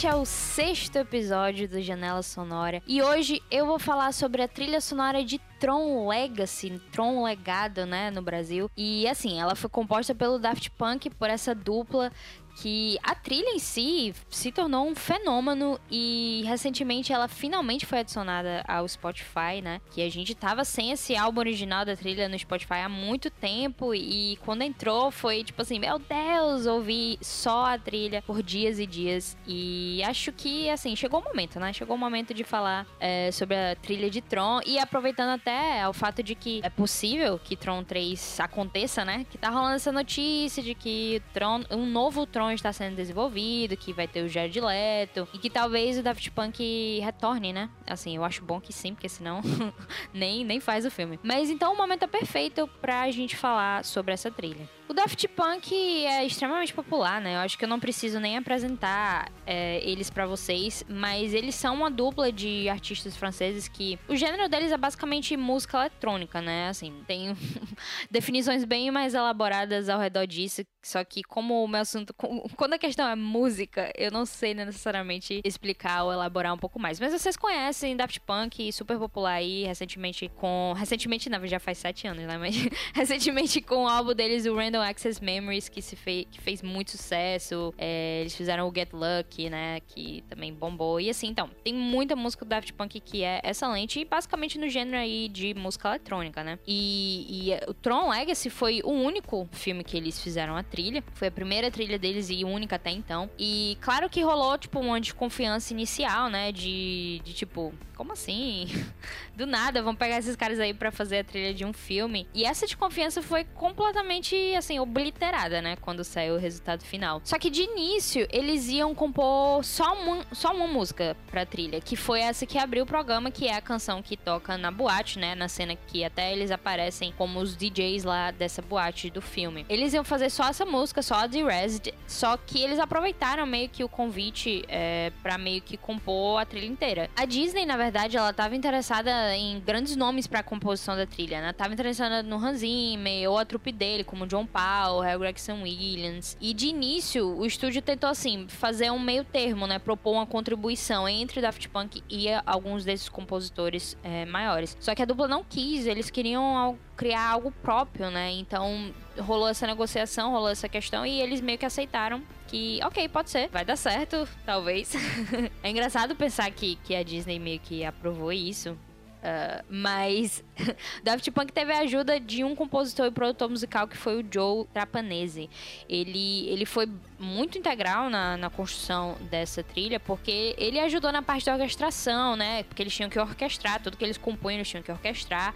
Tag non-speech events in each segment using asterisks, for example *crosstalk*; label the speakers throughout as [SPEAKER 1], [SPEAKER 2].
[SPEAKER 1] Este é o sexto episódio do Janela Sonora e hoje eu vou falar sobre a trilha sonora de Tron Legacy, Tron Legado, né, no Brasil. E assim, ela foi composta pelo Daft Punk, por essa dupla que a trilha em si se tornou um fenômeno e recentemente ela finalmente foi adicionada ao Spotify, né? Que a gente tava sem esse álbum original da trilha no Spotify há muito tempo e quando entrou foi tipo assim, meu Deus, ouvi só a trilha por dias e dias e acho que assim, chegou o momento, né? Chegou o momento de falar é, sobre a trilha de Tron e aproveitando até o fato de que é possível que Tron 3 aconteça, né? Que tá rolando essa notícia de que Tron, um novo Tron está sendo desenvolvido, que vai ter o Jared Leto e que talvez o Daft Punk retorne, né? Assim, eu acho bom que sim, porque senão *laughs* nem, nem faz o filme. Mas então o momento é perfeito pra gente falar sobre essa trilha. O Daft Punk é extremamente popular, né? Eu acho que eu não preciso nem apresentar é, eles para vocês, mas eles são uma dupla de artistas franceses que o gênero deles é basicamente música eletrônica, né? Assim, tem *laughs* definições bem mais elaboradas ao redor disso, só que como o meu assunto, quando a questão é música, eu não sei necessariamente explicar ou elaborar um pouco mais. Mas vocês conhecem Daft Punk, super popular aí, recentemente com, recentemente não, já faz sete anos, né? Mas *laughs* recentemente com o álbum deles, o Random Access Memories, que, se fez, que fez muito sucesso. É, eles fizeram o Get Lucky, né? Que também bombou. E assim, então, tem muita música do Daft Punk que é excelente. E basicamente no gênero aí de música eletrônica, né? E, e o Tron Legacy foi o único filme que eles fizeram a trilha. Foi a primeira trilha deles e única até então. E claro que rolou, tipo, uma desconfiança inicial, né? De, de tipo, como assim? *laughs* Do nada, vão pegar esses caras aí para fazer a trilha de um filme. E essa desconfiança foi completamente, assim, obliterada, né? Quando saiu o resultado final. Só que de início, eles iam compor só uma, só uma música pra trilha, que foi essa que abriu o programa, que é a canção que toca na boate, né? Na cena que até eles aparecem como os DJs lá dessa boate do filme. Eles iam fazer só essa música, só a The Resid, só que eles aproveitaram meio que o convite é, para meio que compor a trilha inteira. A Disney, na verdade, ela tava interessada em grandes nomes para a composição da trilha, né? Tava interessada no Hans Zimmer ou a trupe dele, como John Powell, Gregson Williams. E de início, o estúdio tentou, assim, fazer um meio termo, né? Propor uma contribuição entre Daft Punk e alguns desses compositores é, maiores. Só que a dupla não quis, eles queriam criar algo próprio, né? Então rolou essa negociação, rolou essa questão e eles meio que aceitaram que, ok, pode ser, vai dar certo, talvez. *laughs* é engraçado pensar que, que a Disney meio que aprovou isso. Uh, mas *laughs* Daft Punk teve a ajuda de um compositor e produtor musical que foi o Joe Trapanese. Ele, ele foi muito integral na, na construção dessa trilha, porque ele ajudou na parte da orquestração, né? Porque eles tinham que orquestrar, tudo que eles compunham eles tinham que orquestrar.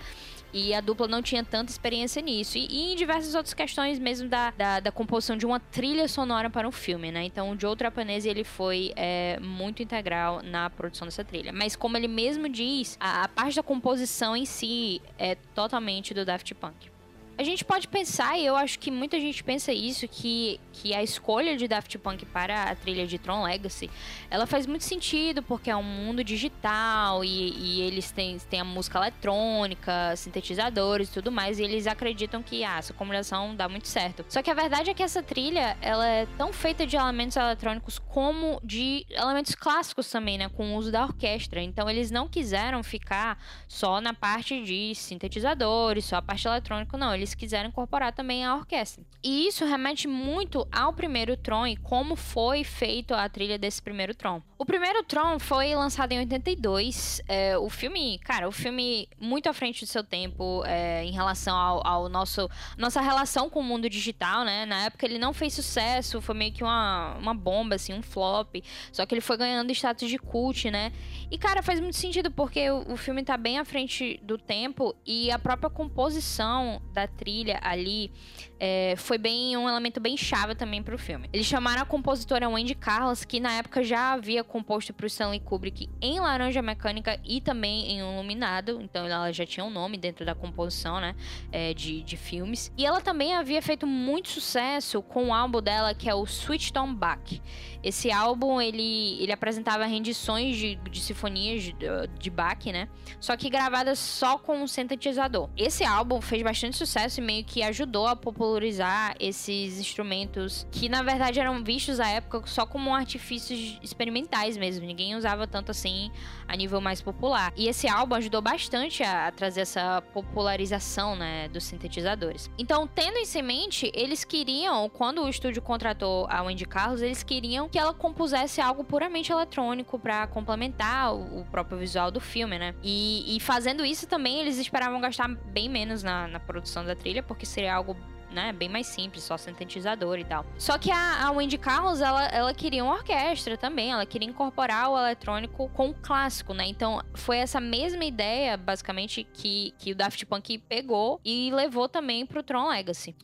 [SPEAKER 1] E a dupla não tinha tanta experiência nisso. E, e em diversas outras questões mesmo da, da, da, composição de uma trilha sonora para um filme, né? Então o Joe Trapanese, ele foi é, muito integral na produção dessa trilha. Mas como ele mesmo diz, a, a parte da composição em si é totalmente do Daft Punk. A gente pode pensar, e eu acho que muita gente pensa isso, que, que a escolha de Daft Punk para a trilha de Tron Legacy, ela faz muito sentido, porque é um mundo digital e, e eles têm, têm a música eletrônica, sintetizadores e tudo mais, e eles acreditam que ah, essa combinação dá muito certo. Só que a verdade é que essa trilha, ela é tão feita de elementos eletrônicos como de elementos clássicos também, né, com o uso da orquestra. Então eles não quiseram ficar só na parte de sintetizadores, só a parte eletrônica, não. Eles eles quiseram incorporar também a orquestra. E isso remete muito ao primeiro Tron e como foi feito a trilha desse primeiro Tron. O primeiro Tron foi lançado em 82. É, o filme, cara, o filme muito à frente do seu tempo é, em relação ao, ao, nosso nossa relação com o mundo digital, né? Na época ele não fez sucesso, foi meio que uma, uma bomba, assim, um flop. Só que ele foi ganhando status de cult, né? E, cara, faz muito sentido porque o, o filme tá bem à frente do tempo e a própria composição da trilha ali é, foi bem um elemento bem chave também para o filme. Eles chamaram a compositora Wendy Carlos, que na época já havia composto para o Stanley Kubrick em Laranja Mecânica e também em Iluminado, então ela já tinha um nome dentro da composição, né, é, de, de filmes. E ela também havia feito muito sucesso com o álbum dela que é o Switched On Back. Esse álbum ele, ele apresentava rendições de, de sinfonias de, de Bach, né, só que gravadas só com um sintetizador. Esse álbum fez bastante sucesso e meio que ajudou a popularizar esses instrumentos que na verdade eram vistos à época só como artifícios experimentais mesmo. Ninguém usava tanto assim a nível mais popular. E esse álbum ajudou bastante a, a trazer essa popularização, né, dos sintetizadores. Então, tendo isso em mente, eles queriam, quando o estúdio contratou a Wendy Carlos, eles queriam que ela compusesse algo puramente eletrônico para complementar o, o, próprio visual do filme, né? E, e, fazendo isso também, eles esperavam gastar bem menos na, na produção da trilha, porque seria algo né, bem mais simples, só sintetizador e tal. Só que a, a Wendy Carlos, ela, ela queria uma orquestra também, ela queria incorporar o eletrônico com o clássico, né? Então foi essa mesma ideia, basicamente, que, que o Daft Punk pegou e levou também pro Tron Legacy.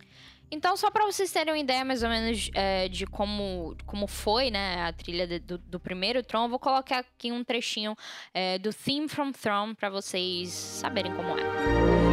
[SPEAKER 1] Então, só para vocês terem uma ideia mais ou menos é, de como, como foi né, a trilha de, do, do, primeiro Tron, vou colocar aqui um trechinho é, do Theme from Throne para vocês saberem como é. dá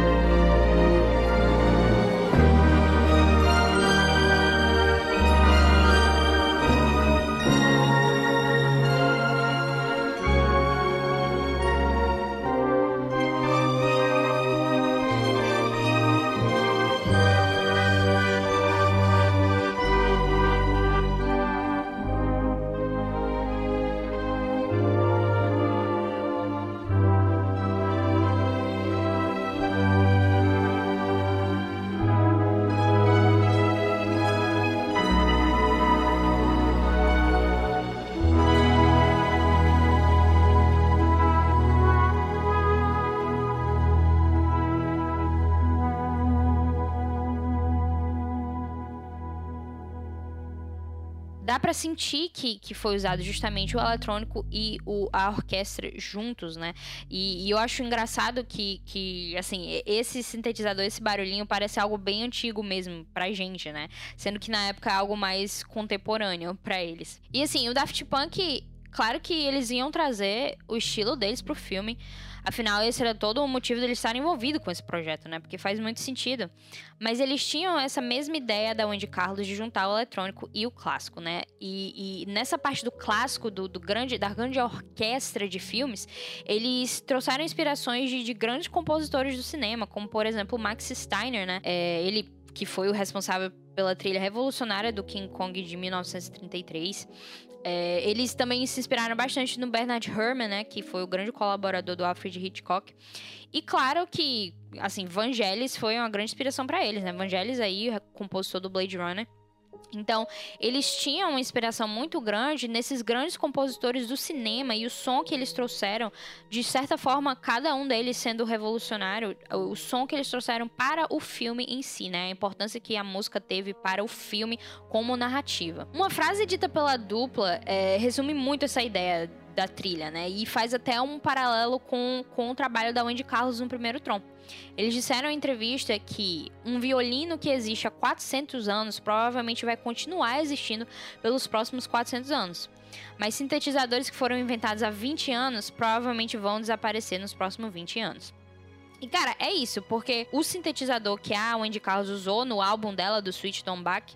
[SPEAKER 1] para sentir que, que foi usado justamente o eletrônico e o, a orquestra juntos, né? E, e, eu acho engraçado que, que, assim, esse sintetizador, esse barulhinho parece algo bem antigo mesmo pra gente, né? Sendo que na época é algo mais contemporâneo para eles. E assim, o Daft Punk, claro que eles iam trazer o estilo deles pro filme, Afinal, esse era todo o motivo deles estarem envolvidos com esse projeto, né? Porque faz muito sentido. Mas eles tinham essa mesma ideia da Wendy Carlos de juntar o eletrônico e o clássico, né? E, e nessa parte do clássico, do, do, grande, da grande orquestra de filmes, eles trouxeram inspirações de, de grandes compositores do cinema, como por exemplo Max Steiner, né? É, ele que foi o responsável pela trilha revolucionária do King Kong de 1933. É, eles também se inspiraram bastante no Bernard Herrmann, né, que foi o grande colaborador do Alfred Hitchcock. E claro que, assim, Vangelis foi uma grande inspiração para eles, né? Vangelis aí, compositor do Blade Runner, então, eles tinham uma inspiração muito grande nesses grandes compositores do cinema e o som que eles trouxeram, de certa forma, cada um deles sendo revolucionário, o som que eles trouxeram para o filme em si, né? A importância que a música teve para o filme como narrativa. Uma frase dita pela dupla é, resume muito essa ideia da trilha, né? E faz até um paralelo com, com o trabalho da Wendy Carlos no primeiro Tron. Eles disseram em entrevista que um violino que existe há 400 anos provavelmente vai continuar existindo pelos próximos 400 anos. Mas sintetizadores que foram inventados há 20 anos provavelmente vão desaparecer nos próximos 20 anos. E cara, é isso, porque o sintetizador que a Wendy Carlos usou no álbum dela, do Sweet Tom Back,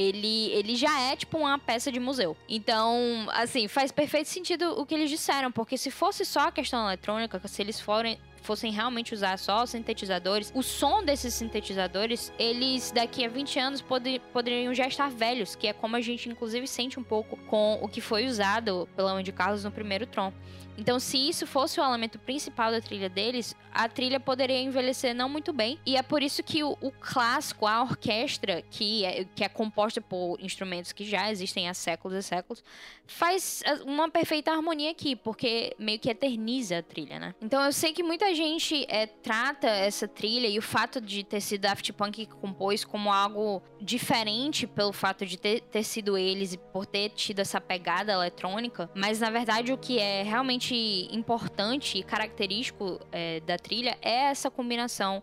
[SPEAKER 1] ele, ele já é tipo uma peça de museu. Então, assim, faz perfeito sentido o que eles disseram, porque se fosse só a questão eletrônica, se eles forem fossem realmente usar só os sintetizadores, o som desses sintetizadores, eles daqui a 20 anos poder, poderiam já estar velhos, que é como a gente inclusive sente um pouco com o que foi usado pela Wendy Carlos no primeiro Tron. Então, se isso fosse o elemento principal da trilha deles, a trilha poderia envelhecer não muito bem. E é por isso que o, o clássico, a orquestra, que é, que é composta por instrumentos que já existem há séculos e séculos, faz uma perfeita harmonia aqui, porque meio que eterniza a trilha, né? Então, eu sei que muita gente é, trata essa trilha e o fato de ter sido Daft Punk que compôs como algo diferente pelo fato de ter, ter sido eles e por ter tido essa pegada eletrônica, mas na verdade o que é realmente importante e característico é, da trilha é essa combinação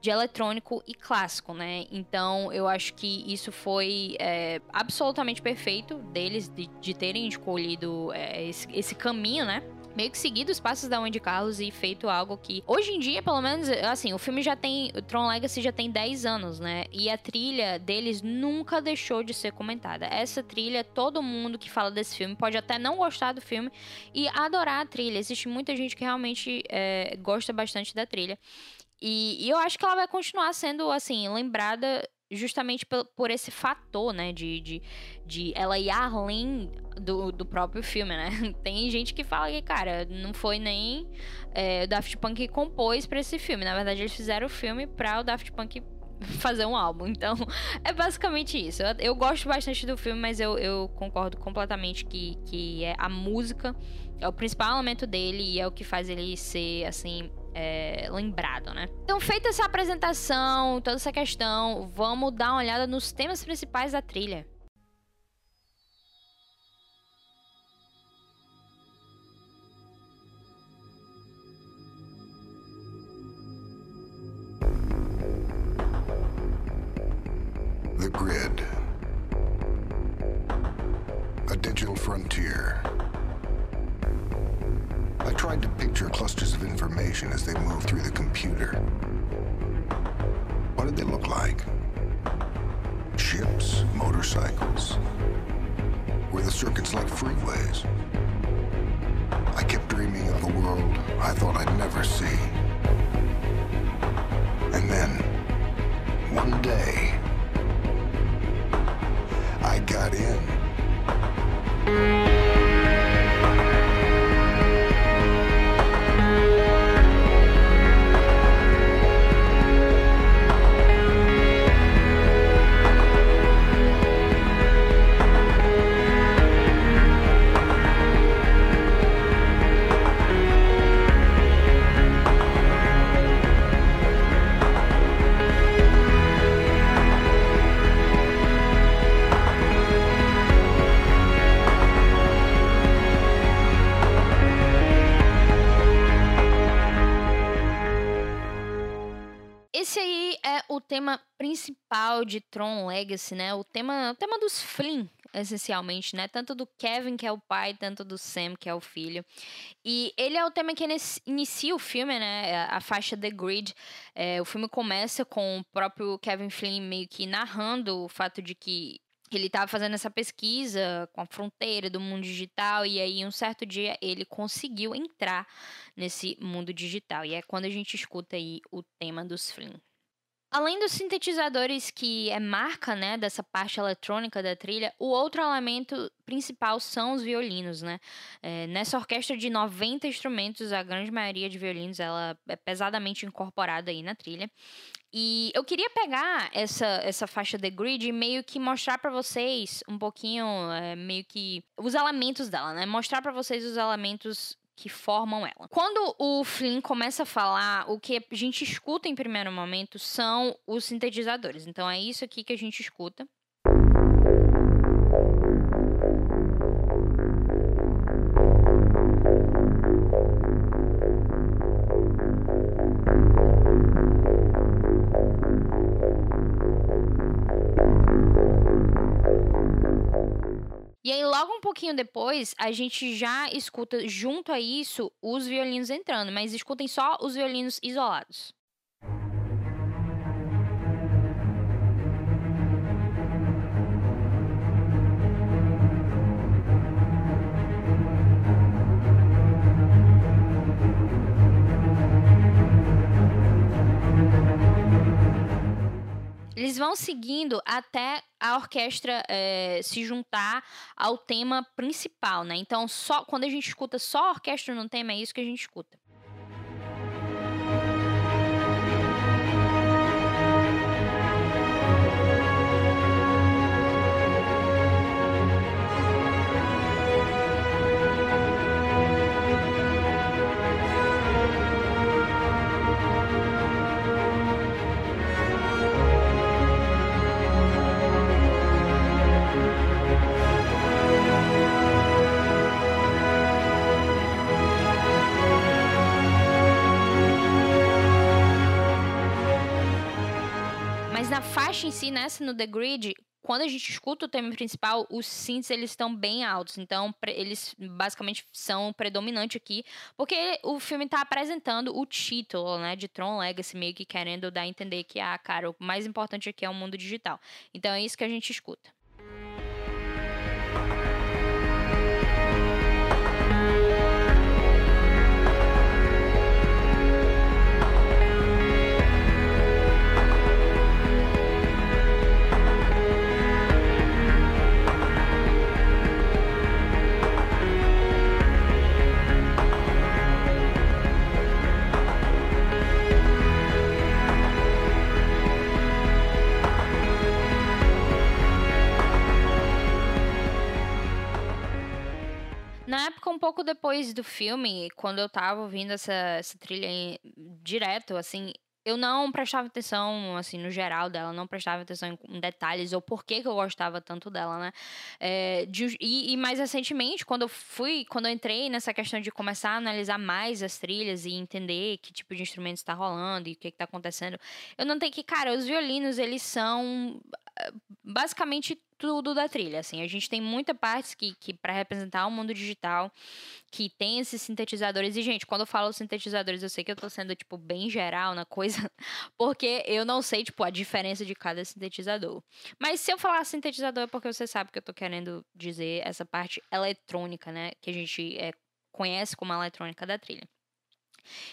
[SPEAKER 1] de eletrônico e clássico, né? Então eu acho que isso foi é, absolutamente perfeito deles de, de terem escolhido é, esse, esse caminho, né? Meio que seguido os passos da Wendy Carlos e feito algo que hoje em dia, pelo menos, assim, o filme já tem, o Tron Legacy já tem 10 anos, né? E a trilha deles nunca deixou de ser comentada. Essa trilha, todo mundo que fala desse filme pode até não gostar do filme e adorar a trilha. Existe muita gente que realmente é, gosta bastante da trilha. E, e, eu acho que ela vai continuar sendo, assim, lembrada justamente por, por esse fator, né? De, de, de ela ir além do, do próprio filme, né? *laughs* Tem gente que fala que, cara, não foi nem é, o Daft Punk que compôs para esse filme. Na verdade, eles fizeram o filme pra o Daft Punk *laughs* fazer um álbum. Então, *laughs* é basicamente isso. Eu, eu gosto bastante do filme, mas eu, eu, concordo completamente que, que é a música é o principal elemento dele e é o que faz ele ser, assim, é, lembrado, né? Então, feita essa apresentação, toda essa questão, vamos dar uma olhada nos temas principais da trilha.
[SPEAKER 2] The Grid. A digital frontier. I tried to picture clusters of information as they moved through the computer. What did they look like? Ships, motorcycles? Were the circuits like freeways? I kept dreaming of a world I thought I'd never see. And then, one day,
[SPEAKER 1] tema principal de Tron Legacy, né? O tema, o tema dos Flynn, essencialmente, né? Tanto do Kevin, que é o pai, tanto do Sam, que é o filho. E ele é o tema que inicia o filme, né? A faixa The Grid. É, o filme começa com o próprio Kevin Flynn meio que narrando o fato de que ele estava fazendo essa pesquisa com a fronteira do mundo digital e aí um certo dia ele conseguiu entrar nesse mundo digital. E é quando a gente escuta aí o tema dos Flynn. Além dos sintetizadores que é marca, né, dessa parte eletrônica da trilha, o outro elemento principal são os violinos, né? É, nessa orquestra de 90 instrumentos, a grande maioria de violinos ela é pesadamente incorporada aí na trilha. E eu queria pegar essa, essa faixa The Grid e meio que mostrar para vocês um pouquinho, é, meio que os elementos dela, né? Mostrar para vocês os elementos que formam ela. Quando o Flynn começa a falar, o que a gente escuta em primeiro momento são os sintetizadores. Então é isso aqui que a gente escuta. Pouquinho depois, a gente já escuta junto a isso os violinos entrando, mas escutem só os violinos isolados. Eles vão seguindo até a orquestra é, se juntar ao tema principal, né? Então, só quando a gente escuta só a orquestra no tema, é isso que a gente escuta. Faixa em si, nessa no The Grid, quando a gente escuta o tema principal, os synths eles estão bem altos. Então, eles basicamente são predominante aqui, porque o filme está apresentando o título, né, de Tron Legacy, meio que querendo dar a entender que, ah, cara, o mais importante aqui é o mundo digital. Então, é isso que a gente escuta. Na época, um pouco depois do filme, quando eu tava ouvindo essa, essa trilha em, direto, assim, eu não prestava atenção, assim, no geral dela, não prestava atenção em, detalhes ou por que, que eu gostava tanto dela, né? É, de, e, e, mais recentemente, quando eu fui, quando eu entrei nessa questão de começar a analisar mais as trilhas e entender que tipo de instrumento está rolando e o que está acontecendo, eu notei que, cara, os violinos, eles são basicamente tudo da trilha, assim. A gente tem muita parte que, que para representar o mundo digital, que tem esses sintetizadores. E, gente, quando eu falo sintetizadores, eu sei que eu tô sendo, tipo, bem geral na coisa, *laughs* porque eu não sei, tipo, a diferença de cada sintetizador. Mas se eu falar sintetizador é porque você sabe que eu tô querendo dizer essa parte eletrônica, né? Que a gente é, conhece como a eletrônica da trilha.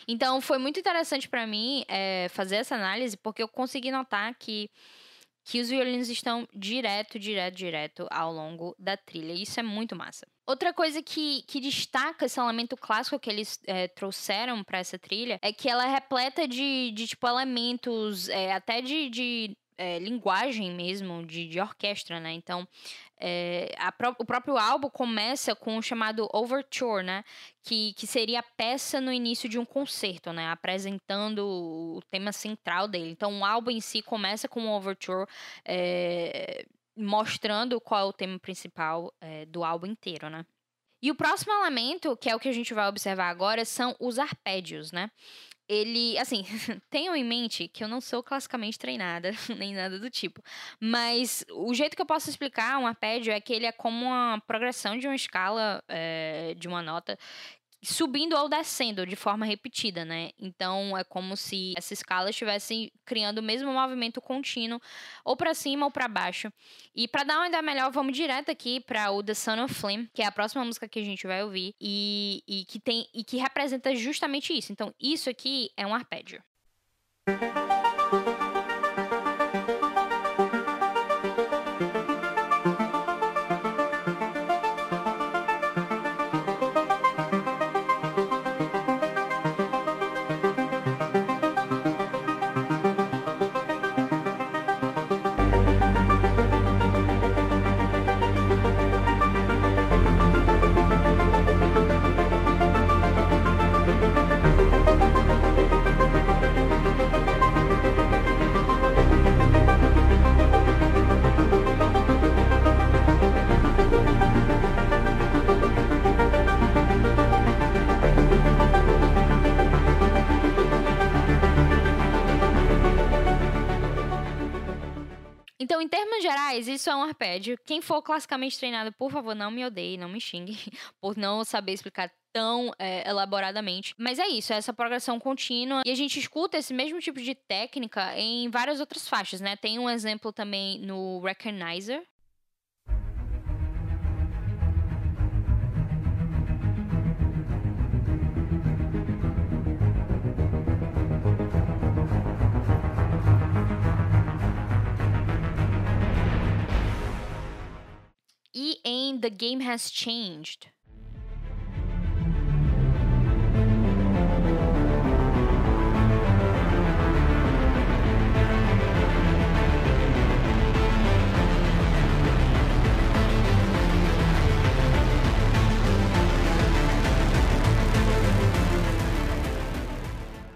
[SPEAKER 1] Então, foi muito interessante para mim é, fazer essa análise, porque eu consegui notar que que os violinos estão direto, direto, direto ao longo da trilha. Isso é muito massa. Outra coisa que, que destaca esse elemento clássico que eles é, trouxeram para essa trilha é que ela é repleta de, de tipo, elementos é, até de, de é, linguagem mesmo de, de orquestra, né? Então, é, pró o próprio álbum começa com o chamado Overture, né? Que, que seria a peça no início de um concerto, né? Apresentando o tema central dele. Então, o álbum em si começa com um Overture é, mostrando qual é o tema principal é, do álbum inteiro, né? E o próximo elemento, que é o que a gente vai observar agora, são os arpédios, né? Ele, assim, *laughs* tenham em mente que eu não sou classicamente treinada, *laughs* nem nada do tipo. Mas o jeito que eu posso explicar um arpédio é que ele é como uma progressão de uma escala é, de uma nota subindo ou descendo de forma repetida, né? Então é como se essa escala estivesse criando o mesmo movimento contínuo, ou para cima ou para baixo. E para dar uma ideia melhor, vamos direto aqui para o The Son of Flame, que é a próxima música que a gente vai ouvir e, e que tem e que representa justamente isso. Então isso aqui é um arpédio. Isso é um arpédio. Quem for classicamente treinado, por favor, não me odeie, não me xingue *laughs* por não saber explicar tão é, elaboradamente. Mas é isso, é essa progressão contínua. E a gente escuta esse mesmo tipo de técnica em várias outras faixas, né? Tem um exemplo também no Recognizer, E em The Game Has Changed.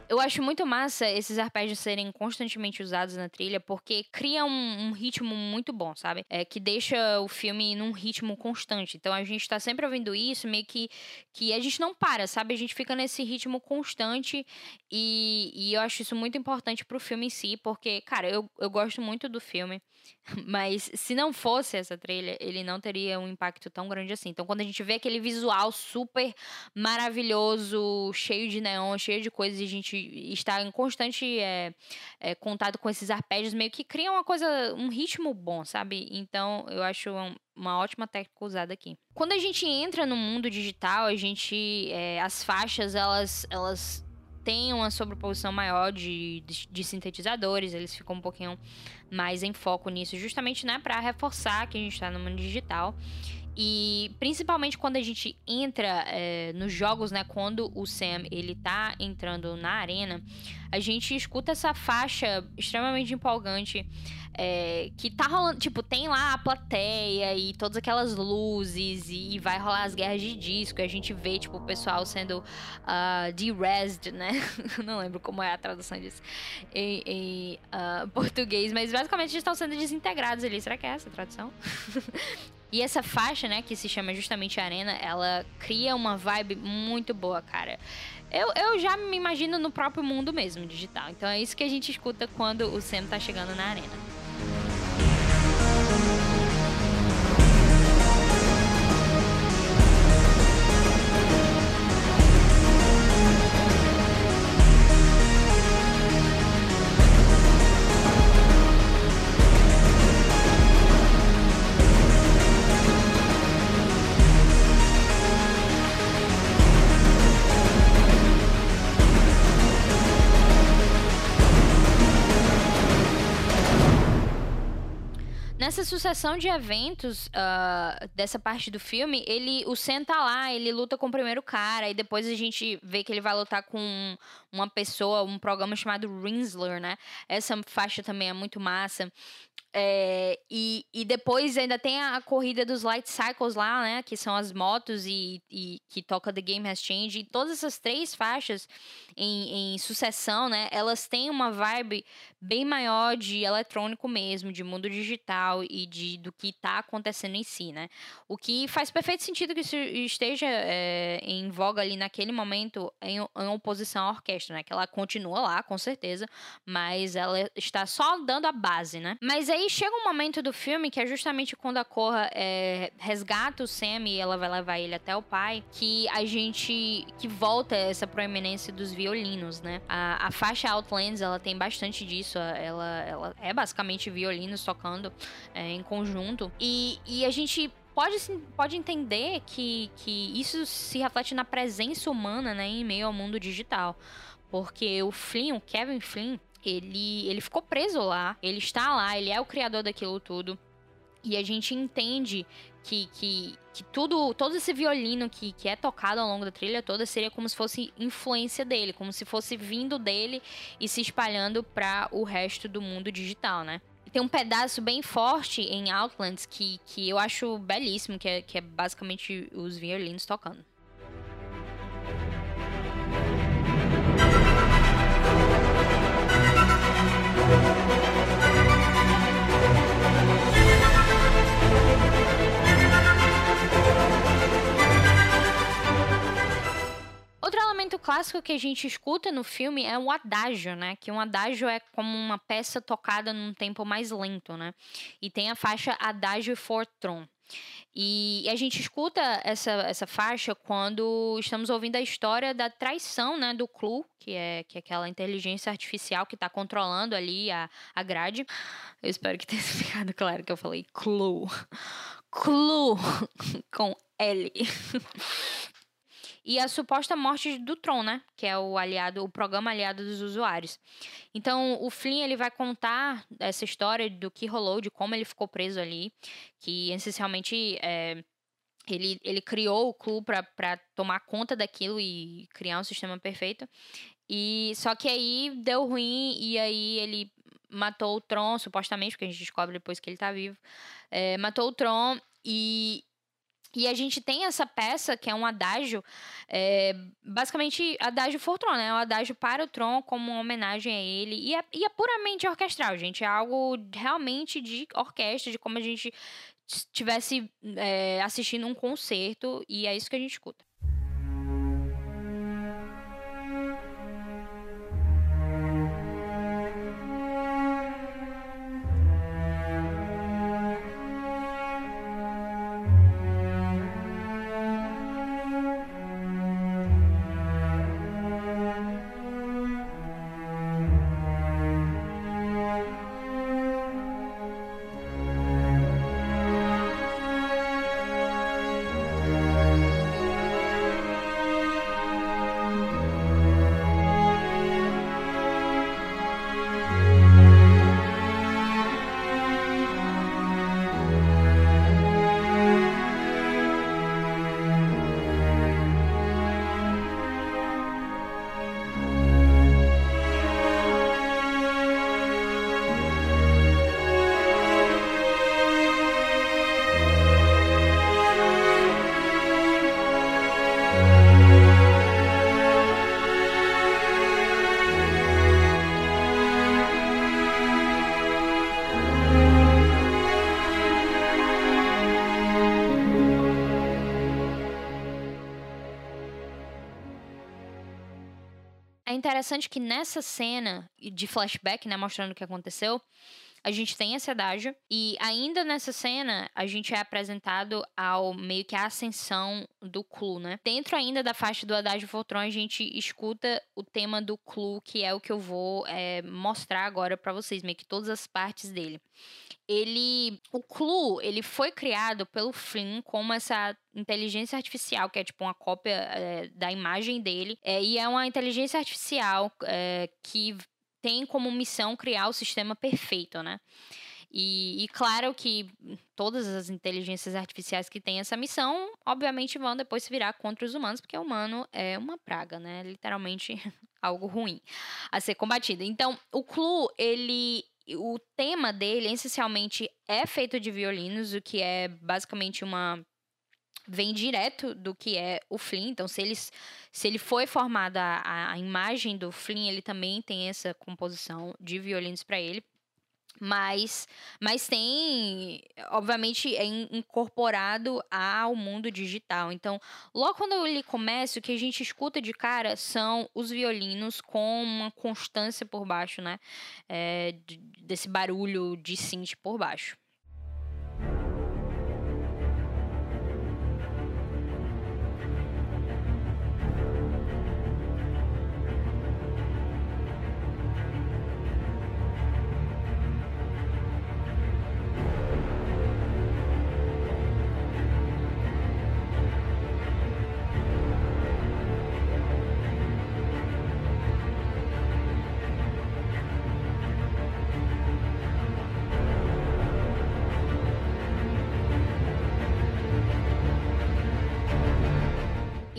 [SPEAKER 1] Eu acho muito massa esses arpégios serem constantemente usados na trilha, porque cria um, um, ritmo muito bom, sabe? É, que deixa o filme num ritmo constante. Então a gente tá sempre ouvindo isso, meio que, que a gente não para, sabe? A gente fica nesse ritmo constante e, e eu acho isso muito importante pro filme em si, porque, cara, eu, eu gosto muito do filme. *laughs* Mas se não fosse essa trilha, ele não teria um impacto tão grande assim. Então, quando a gente vê aquele visual super maravilhoso, cheio de neon, cheio de coisas, e a gente está em constante é, é, contato com esses arpégios, meio que cria uma coisa, um ritmo bom, sabe? Então, eu acho um, uma ótima técnica usada aqui. Quando a gente entra no mundo digital, a gente. É, as faixas, elas. elas têm uma sobreposição maior de, de, de, sintetizadores, eles ficam um pouquinho mais em foco nisso, justamente né, para reforçar que a gente está no mundo digital. E principalmente quando a gente entra é, nos jogos, né? Quando o Sam ele tá entrando na arena, a gente escuta essa faixa extremamente empolgante. É, que tá rolando, tipo, tem lá a plateia e todas aquelas luzes e, e vai rolar as guerras de disco. E a gente vê, tipo, o pessoal sendo uh, de-resed, né? *laughs* Não lembro como é a tradução disso em, em uh, português, mas basicamente eles estão sendo desintegrados ali. Será que é essa a tradução? *laughs* E essa faixa, né, que se chama justamente Arena, ela cria uma vibe muito boa, cara. Eu, eu já me imagino no próprio mundo mesmo, digital. Então é isso que a gente escuta quando o Sam tá chegando na arena. Nessa sucessão de eventos uh, dessa parte do filme, ele o Sam tá lá, ele luta com o primeiro cara, e depois a gente vê que ele vai lutar com uma pessoa, um programa chamado Rinsler, né? Essa faixa também é muito massa. É, e, e depois ainda tem a, corrida dos Light Cycles lá, né? Que são as motos e, e que toca The Game Has Changed. E todas essas três faixas em, em sucessão, né? Elas têm uma vibe bem maior de eletrônico mesmo, de mundo digital e de do que está acontecendo em si, né? O que faz perfeito sentido que isso esteja é, em voga ali naquele momento em, em oposição à orquestra, né? Que ela continua lá, com certeza, mas ela está só dando a base, né? Mas aí chega um momento do filme que é justamente quando a Korra é, resgata o Sam e ela vai levar ele até o pai, que a gente que volta essa proeminência dos violinos, né? A, a faixa Outlands ela tem bastante disso, ela, ela é basicamente violinos tocando é, em conjunto e, e a gente pode, pode entender que, que isso se reflete na presença humana, né, em meio ao mundo digital. Porque o Flynn, o Kevin Flynn, ele, ele ficou preso lá, ele está lá, ele é o criador daquilo tudo. E a gente entende que, que, que tudo, todo esse violino que, que é tocado ao longo da trilha toda seria como se fosse influência dele, como se fosse vindo dele e se espalhando para o resto do mundo digital, né? tem um pedaço bem forte em Outlands que, que eu acho belíssimo, que é, que é basicamente os violinos tocando. Clássico que a gente escuta no filme é o adágio, né? Que um adágio é como uma peça tocada num tempo mais lento, né? E tem a faixa Adágio for Tron. E a gente escuta essa, essa faixa quando estamos ouvindo a história da traição né, do Clu, que é, que é aquela inteligência artificial que está controlando ali a, a grade. Eu espero que tenha *laughs* ficado claro que eu falei Clu. Clu *laughs* com L *laughs* e a suposta morte do Tron, né? Que é o aliado, o programa aliado dos usuários. Então, o Flynn ele vai contar essa história do que rolou, de como ele ficou preso ali, que essencialmente é, ele, ele criou o clube para tomar conta daquilo e criar um sistema perfeito. E só que aí deu ruim e aí ele matou o Tron, supostamente, porque a gente descobre depois que ele tá vivo. É, matou o Tron e, e a gente tem essa peça, que é um adágio, é, basicamente, adágio for Tron, né? É um adágio para o Tron como uma homenagem a ele. E é, e é puramente orquestral, gente. É algo realmente de orquestra, de como a gente estivesse é, assistindo um concerto. E é isso que a gente escuta. Interessante que nessa cena de flashback, né, mostrando o que aconteceu, a gente tem esse adágio e ainda nessa cena a gente é apresentado ao meio que a ascensão do Clu, né? Dentro ainda da faixa do adágio Voltron a gente escuta o tema do Clu, que é o que eu vou é, mostrar agora para vocês, meio que todas as partes dele. Ele o Clu ele foi criado pelo Flynn como essa inteligência artificial que é tipo uma cópia é, da imagem dele. É, e é uma inteligência artificial é, que tem como missão criar o sistema perfeito, né? E, e, claro que todas as inteligências artificiais que têm essa missão, obviamente, vão depois se virar contra os humanos, porque o humano é uma praga, né? Literalmente *laughs* algo ruim a ser combatido. Então, o Clu, ele. O tema dele, essencialmente, é feito de violinos, o que é basicamente uma vem direto do que é o Flynn. Então, se, eles, se ele foi formada a, a imagem do Flynn, ele também tem essa composição de violinos para ele. Mas, mas tem, obviamente, é incorporado ao mundo digital. Então, logo quando ele começa, o que a gente escuta de cara são os violinos com uma constância por baixo, né? É, desse barulho de synth por baixo.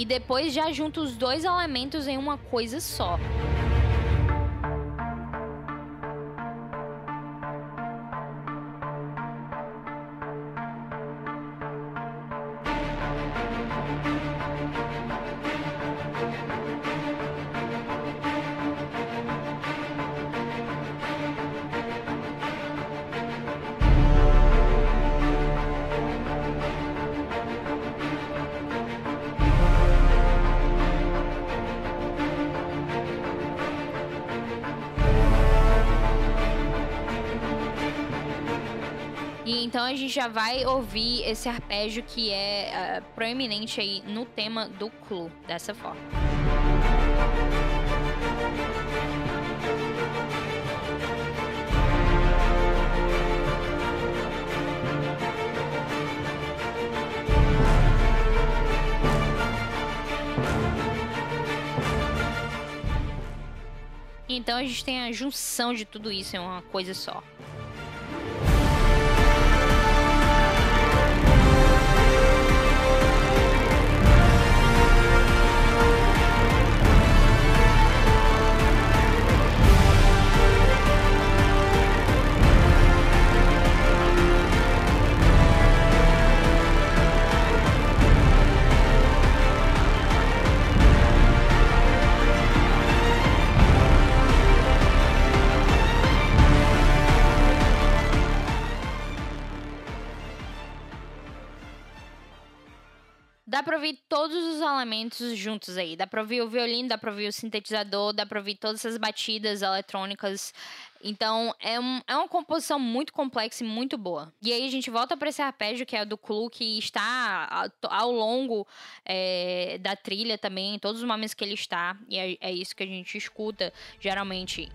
[SPEAKER 1] Depois já junta os dois elementos em uma coisa só. Então a gente já vai ouvir esse arpégio que é uh, proeminente aí no tema do Clu, dessa forma. Então a gente tem a junção de tudo isso em uma coisa só. Pra ouvir todos os elementos juntos aí. Dá pra ouvir o violino, dá pra ouvir o sintetizador, dá pra ouvir todas essas batidas eletrônicas. Então, é, um, é uma composição muito complexa e muito boa. E aí a gente volta para esse arpégio que é do Clu, que está ao longo é, da trilha também, em todos os momentos que ele está. E é, é isso que a gente escuta, geralmente.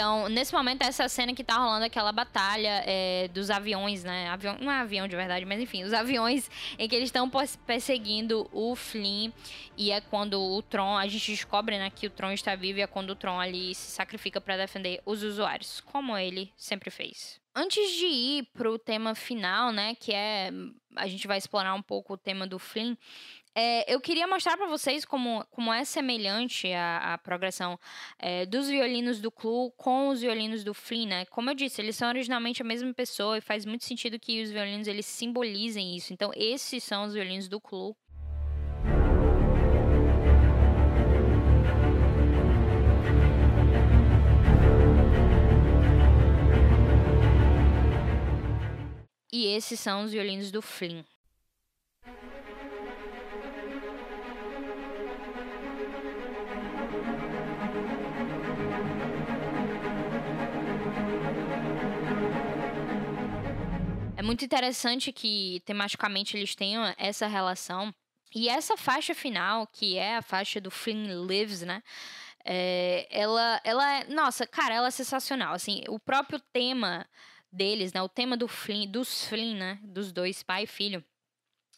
[SPEAKER 1] Então, nesse momento, essa cena que tá rolando aquela batalha é, dos aviões, né? Avião, não é avião de verdade, mas enfim, os aviões em que eles estão perseguindo o Flynn. E é quando o Tron, a gente descobre né, que o Tron está vivo e é quando o Tron ali se sacrifica para defender os usuários, como ele sempre fez. Antes de ir pro tema final, né, que é a gente vai explorar um pouco o tema do Flynn, É, eu queria mostrar para vocês como, como é semelhante a, a progressão é, dos violinos do Clu com os violinos do Flynn, né? Como eu disse, eles são originalmente a mesma pessoa e faz muito sentido que os violinos eles simbolizem isso. Então, esses são os violinos do Clu. E esses são os violinos do Flynn. É muito interessante que tematicamente eles tenham essa relação. E essa faixa final, que é a faixa do Flynn Lives, né? É, ela, ela é, nossa, cara, ela é sensacional. Assim, o próprio tema deles, né? O tema do Flynn, dos Flynn, né? Dos dois, pai e filho.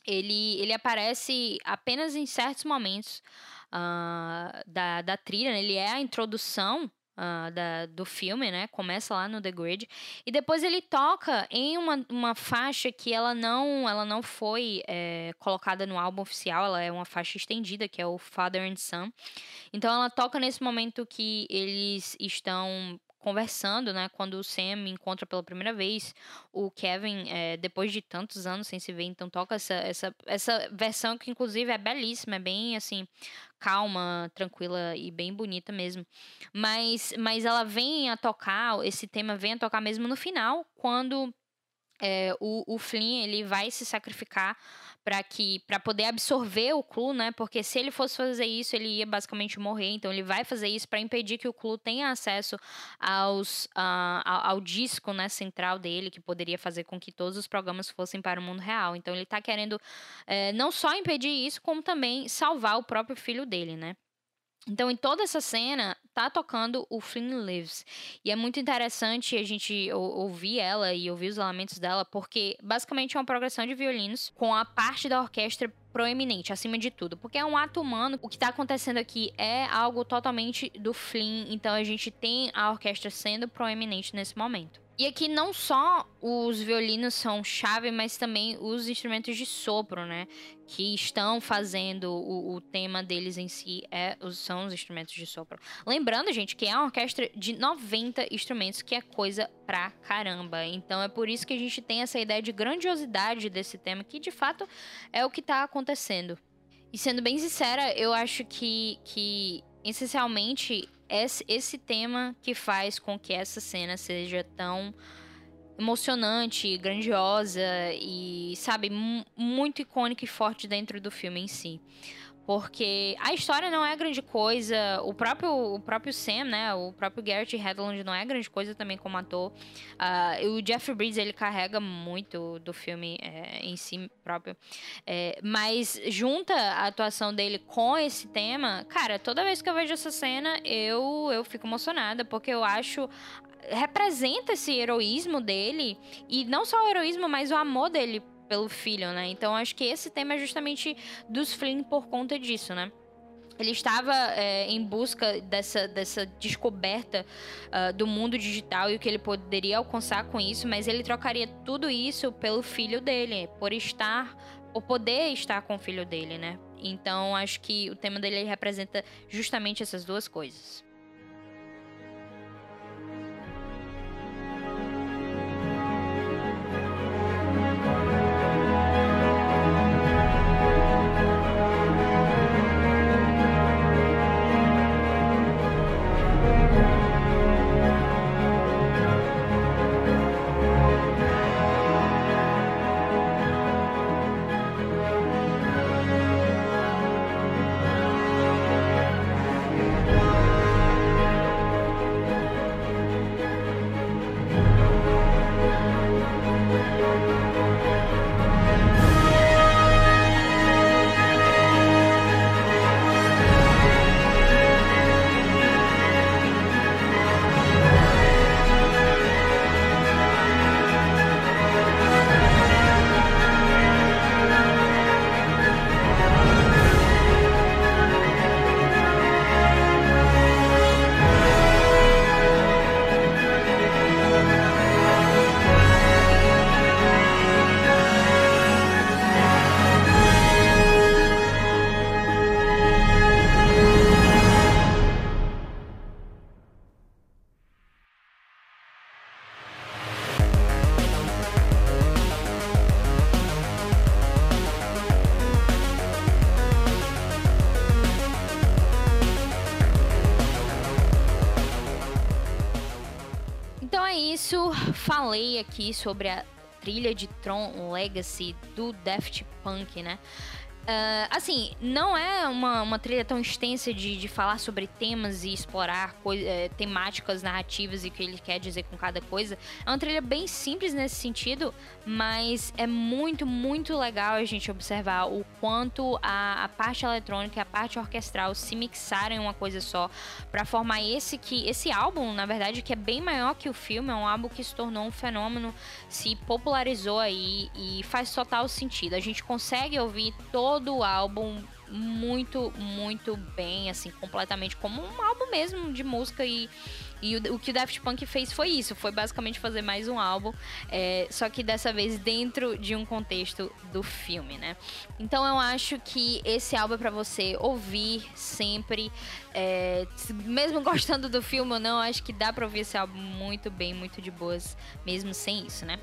[SPEAKER 1] Ele, ele aparece apenas em certos momentos uh, da, da trilha. Né? Ele é a introdução Uh, da, do filme, né? Começa lá no The Grid. E depois ele toca em uma, uma faixa que ela não, ela não foi é, colocada no álbum oficial, ela é uma faixa estendida, que é o Father and Son. Então ela toca nesse momento que eles estão conversando, né? Quando o Sam encontra pela primeira vez o Kevin, é, depois de tantos anos sem se ver, então toca essa, essa, essa versão que inclusive é belíssima, é bem assim, calma, tranquila e bem bonita mesmo. Mas, mas ela vem a tocar, esse tema vem a tocar mesmo no final, quando é, o, o Flynn ele vai se sacrificar para que para poder absorver o Clu, né? Porque se ele fosse fazer isso, ele ia basicamente morrer. Então ele vai fazer isso para impedir que o Clu tenha acesso aos, uh, ao, disco, né, central dele, que poderia fazer com que todos os programas fossem para o mundo real. Então ele está querendo é, não só impedir isso, como também salvar o próprio filho dele, né? Então, em toda essa cena, tá tocando o Flynn Lives. E é muito interessante a gente ouvir ela e ouvir os elementos dela, porque basicamente é uma progressão de violinos com a parte da orquestra proeminente, acima de tudo. Porque é um ato humano. O que tá acontecendo aqui é algo totalmente do Flynn. Então, a gente tem a orquestra sendo proeminente nesse momento. E aqui não só os violinos são chave, mas também os instrumentos de sopro, né? Que estão fazendo o, o tema deles em si é, são os instrumentos de sopro. Lembrando, gente, que é uma orquestra de 90 instrumentos, que é coisa pra caramba. Então é por isso que a gente tem essa ideia de grandiosidade desse tema, que de fato é o que tá acontecendo. E sendo bem sincera, eu acho que, que essencialmente esse, tema que faz com que essa cena seja tão emocionante, grandiosa e, sabe, muito icônica e forte dentro do filme em si. Porque a história não é grande coisa, o próprio, o próprio Sam, né, o próprio Garrett Hedlund não é grande coisa também como ator. Uh, o Jeff Bridges, ele carrega muito do filme é, em si próprio. É, mas junta a atuação dele com esse tema, cara, toda vez que eu vejo essa cena, eu, eu fico emocionada, porque eu acho representa esse heroísmo dele e não só o heroísmo, mas o amor dele pelo filho, né? Então acho que esse tema é justamente dos Flynn por conta disso, né? Ele estava é, em busca dessa, dessa descoberta uh, do mundo digital e o que ele poderia alcançar com isso, mas ele trocaria tudo isso pelo filho dele, por estar, por poder estar com o filho dele, né? Então acho que o tema dele representa justamente essas duas coisas. Aqui sobre a trilha de Tron Legacy do Daft Punk, né? Uh, assim, não é uma, uma trilha tão extensa de, de falar sobre temas e explorar é, temáticas narrativas e o que ele quer dizer com cada coisa. É uma trilha bem simples nesse sentido, mas é muito, muito legal a gente observar o quanto a, a parte eletrônica e a parte orquestral se mixaram em uma coisa só para formar esse que esse álbum, na verdade, que é bem maior que o filme, é um álbum que se tornou um fenômeno, se popularizou aí e faz total sentido. A gente consegue ouvir todo todo o álbum muito, muito bem, assim, completamente como um álbum mesmo de música e e o, o, que o Daft Punk fez foi isso, foi basicamente fazer mais um álbum, é, só que dessa vez dentro de um contexto do filme, né? Então eu acho que esse álbum é para você ouvir sempre, é, mesmo *laughs* gostando do filme ou não, acho que dá para ouvir esse álbum muito bem, muito de boas, mesmo sem isso, né?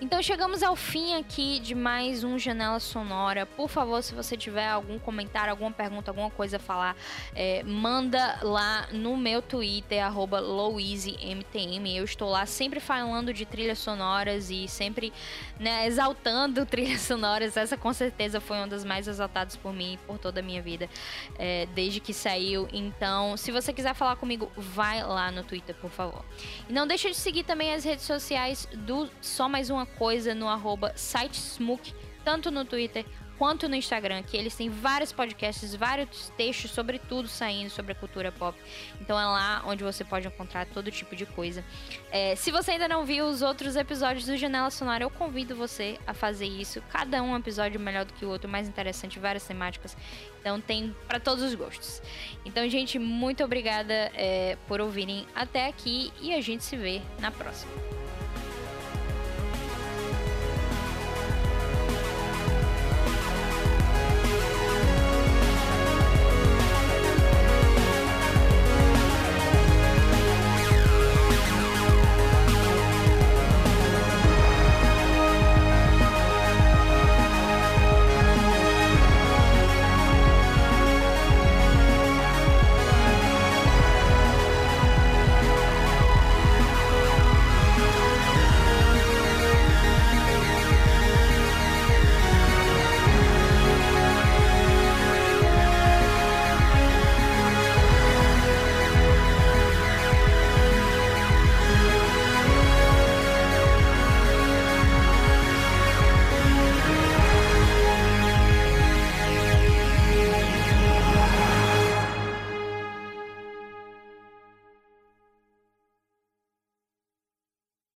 [SPEAKER 1] Então chegamos ao fim aqui de mais um Janela Sonora. Por favor, se você tiver algum comentário, alguma pergunta, alguma coisa a falar, é, manda lá no meu Twitter, arroba. Eu estou lá sempre falando de trilhas sonoras e sempre né, exaltando *laughs* trilhas sonoras. Essa com certeza foi uma das mais exaltadas por mim por toda a minha vida, é, desde que saiu. Então, se você quiser falar comigo, vai lá no Twitter, por favor. E não deixa de seguir também as redes sociais do Só Mais Uma coisa no arroba sitesmook, tanto no Twitter quanto no Instagram, que eles têm vários podcasts, vários textos sobre tudo saindo sobre a cultura pop. Então é lá onde você pode encontrar todo tipo de coisa. É, se você ainda não viu os outros episódios do Janela Sonora, eu convido você a fazer isso. Cada um episódio melhor do que o outro, mais interessante, várias temáticas. Então tem para todos os gostos. Então, gente, muito obrigada é, por ouvirem até aqui e a gente se vê na próxima.